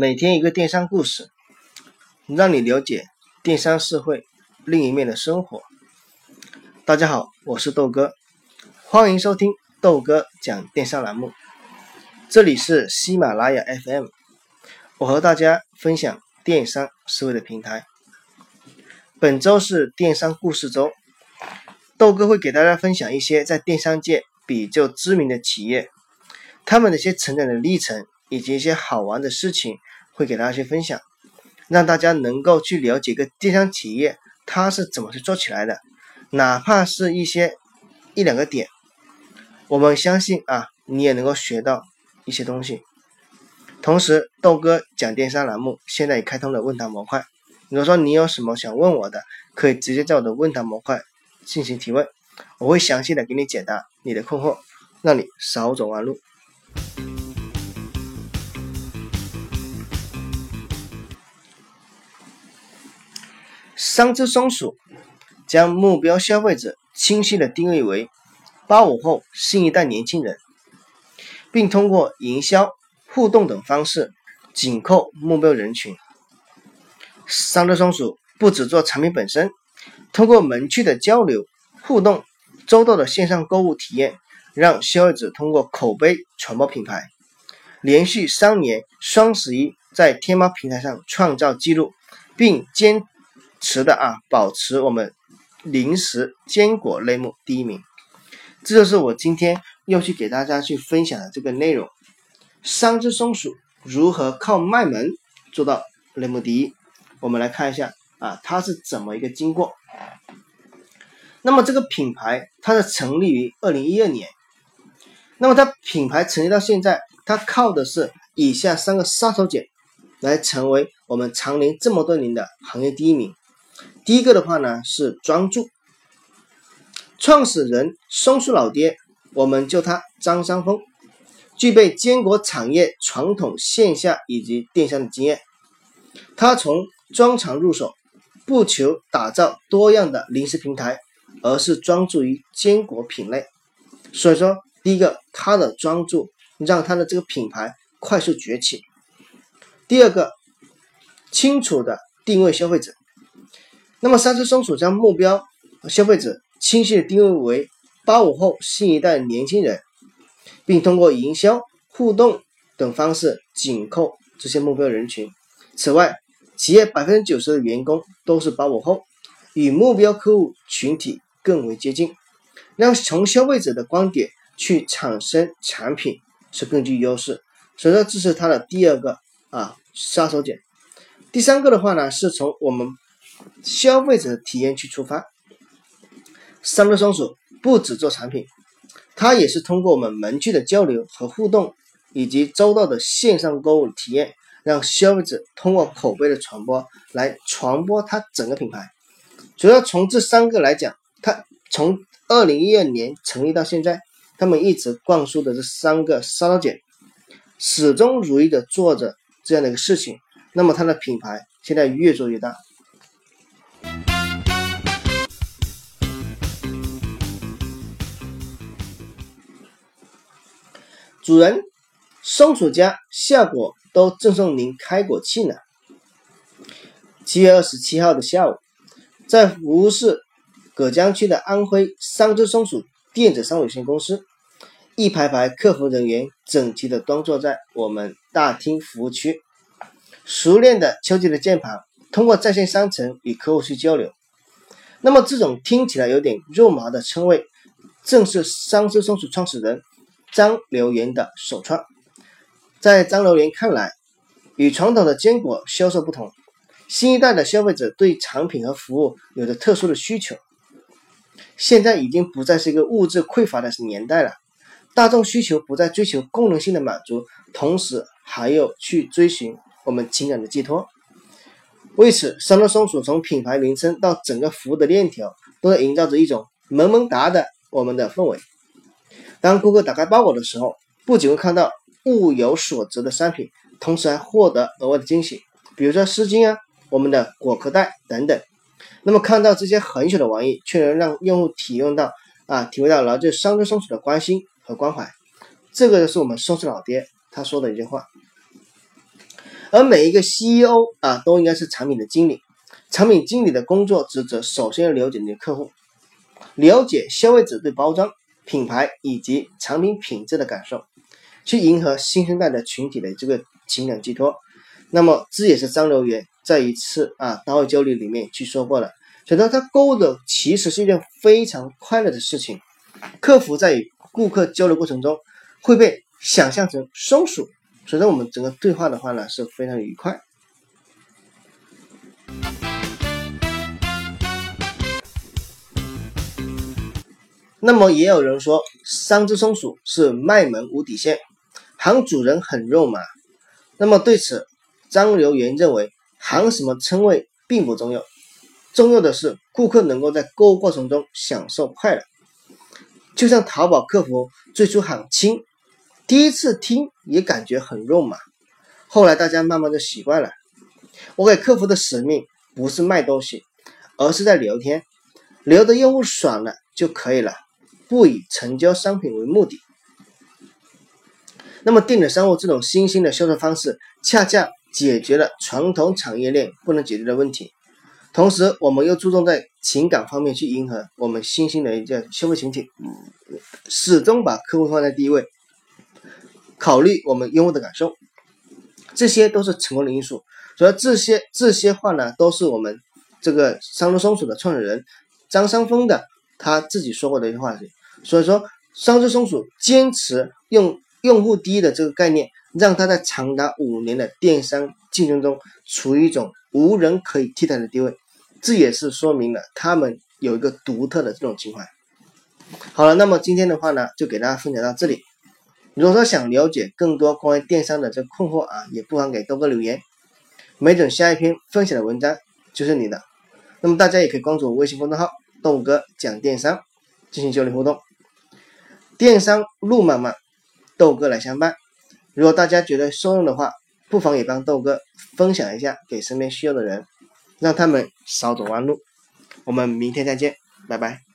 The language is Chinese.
每天一个电商故事，让你了解电商社会另一面的生活。大家好，我是豆哥，欢迎收听豆哥讲电商栏目。这里是喜马拉雅 FM，我和大家分享电商思维的平台。本周是电商故事周，豆哥会给大家分享一些在电商界比较知名的企业，他们的一些成长的历程。以及一些好玩的事情会给大家去分享，让大家能够去了解一个电商企业它是怎么去做起来的，哪怕是一些一两个点，我们相信啊，你也能够学到一些东西。同时，豆哥讲电商栏目现在也开通了问答模块，如果说你有什么想问我的，可以直接在我的问答模块进行提问，我会详细的给你解答你的困惑，让你少走弯路。三只松鼠将目标消费者清晰的定位为八五后新一代年轻人，并通过营销、互动等方式紧扣目标人群。三只松鼠不只做产品本身，通过门区的交流、互动、周到的线上购物体验，让消费者通过口碑传播品牌。连续三年双十一在天猫平台上创造纪录，并坚。持的啊，保持我们零食坚果类目第一名，这就是我今天要去给大家去分享的这个内容。三只松鼠如何靠卖萌做到类目第一？我们来看一下啊，它是怎么一个经过。那么这个品牌它是成立于二零一二年，那么它品牌成立到现在，它靠的是以下三个杀手锏来成为我们长宁这么多年的行业第一名。第一个的话呢是专注，创始人松树老爹，我们叫他张三丰，具备坚果产业传统线下以及电商的经验。他从专长入手，不求打造多样的零食平台，而是专注于坚果品类。所以说，第一个他的专注让他的这个品牌快速崛起。第二个，清楚的定位消费者。那么，三只松鼠将目标消费者清晰的定位为八五后新一代年轻人，并通过营销、互动等方式紧扣这些目标人群。此外，企业百分之九十的员工都是八五后，与目标客户群体更为接近，让从消费者的观点去产生产品是更具优势。所以说，这是它的第二个啊杀手锏。第三个的话呢，是从我们。消费者体验去出发，三只松鼠不只做产品，它也是通过我们门区的交流和互动，以及周到的线上购物体验，让消费者通过口碑的传播来传播它整个品牌。主要从这三个来讲，它从二零一二年成立到现在，他们一直灌输的这三个杀手锏，始终如一的做着这样的一个事情，那么它的品牌现在越做越大。主人，松鼠家夏果都赠送您开果器呢。七月二十七号的下午，在服务市葛江区的安徽三只松鼠电子商务有限公司，一排排客服人员整齐的端坐在我们大厅服务区，熟练的敲击着键盘，通过在线商城与客户去交流。那么这种听起来有点肉麻的称谓，正是三只松鼠创始人。张留言的首创，在张留言看来，与传统的坚果销售不同，新一代的消费者对产品和服务有着特殊的需求。现在已经不再是一个物质匮乏的年代了，大众需求不再追求功能性的满足，同时还要去追寻我们情感的寄托。为此，三只松鼠从品牌名称到整个服务的链条，都在营造着一种萌萌哒的我们的氛围。当顾客打开包裹的时候，不仅会看到物有所值的商品，同时还获得额外的惊喜，比如说湿巾啊、我们的果壳袋等等。那么看到这些很小的玩意，却能让用户体验到啊，体会到来自三只松鼠的关心和关怀。这个就是我们松鼠老爹他说的一句话。而每一个 CEO 啊，都应该是产品的经理。产品经理的工作职责，首先要了解你的客户，了解消费者对包装、品牌以及产品品质的感受，去迎合新生代的群体的这个情感寄托。那么，这也是张留元在一次啊大会交流里面去说过的。觉得他购物的其实是一件非常快乐的事情。客服在与顾客交流过程中会被想象成松鼠，所以说我们整个对话的话呢是非常愉快。那么也有人说，三只松鼠是卖萌无底线，喊主人很肉麻。那么对此，张留元认为，喊什么称谓并不重要。重要的是，顾客能够在购物过程中享受快乐。就像淘宝客服最初喊亲，第一次听也感觉很肉麻，后来大家慢慢的习惯了。我给客服的使命不是卖东西，而是在聊天，聊得用户爽了就可以了，不以成交商品为目的。那么电子商务这种新兴的销售方式，恰恰解决了传统产业链不能解决的问题。同时，我们又注重在情感方面去迎合我们新兴的一个消费群体，始终把客户放在第一位，考虑我们用户的感受，这些都是成功的因素。所以这些这些话呢，都是我们这个三只松鼠的创始人张三丰的他自己说过的一句话。所以说，三只松鼠坚持用用户第一的这个概念，让它在长达五年的电商竞争中处于一种。无人可以替代的地位，这也是说明了他们有一个独特的这种情怀。好了，那么今天的话呢，就给大家分享到这里。如果说想了解更多关于电商的这困惑啊，也不妨给豆哥留言，没准下一篇分享的文章就是你的。那么大家也可以关注我微信公众号“豆哥讲电商”，进行交流互动。电商路漫漫，豆哥来相伴。如果大家觉得受用的话，不妨也帮豆哥分享一下给身边需要的人，让他们少走弯路。我们明天再见，拜拜。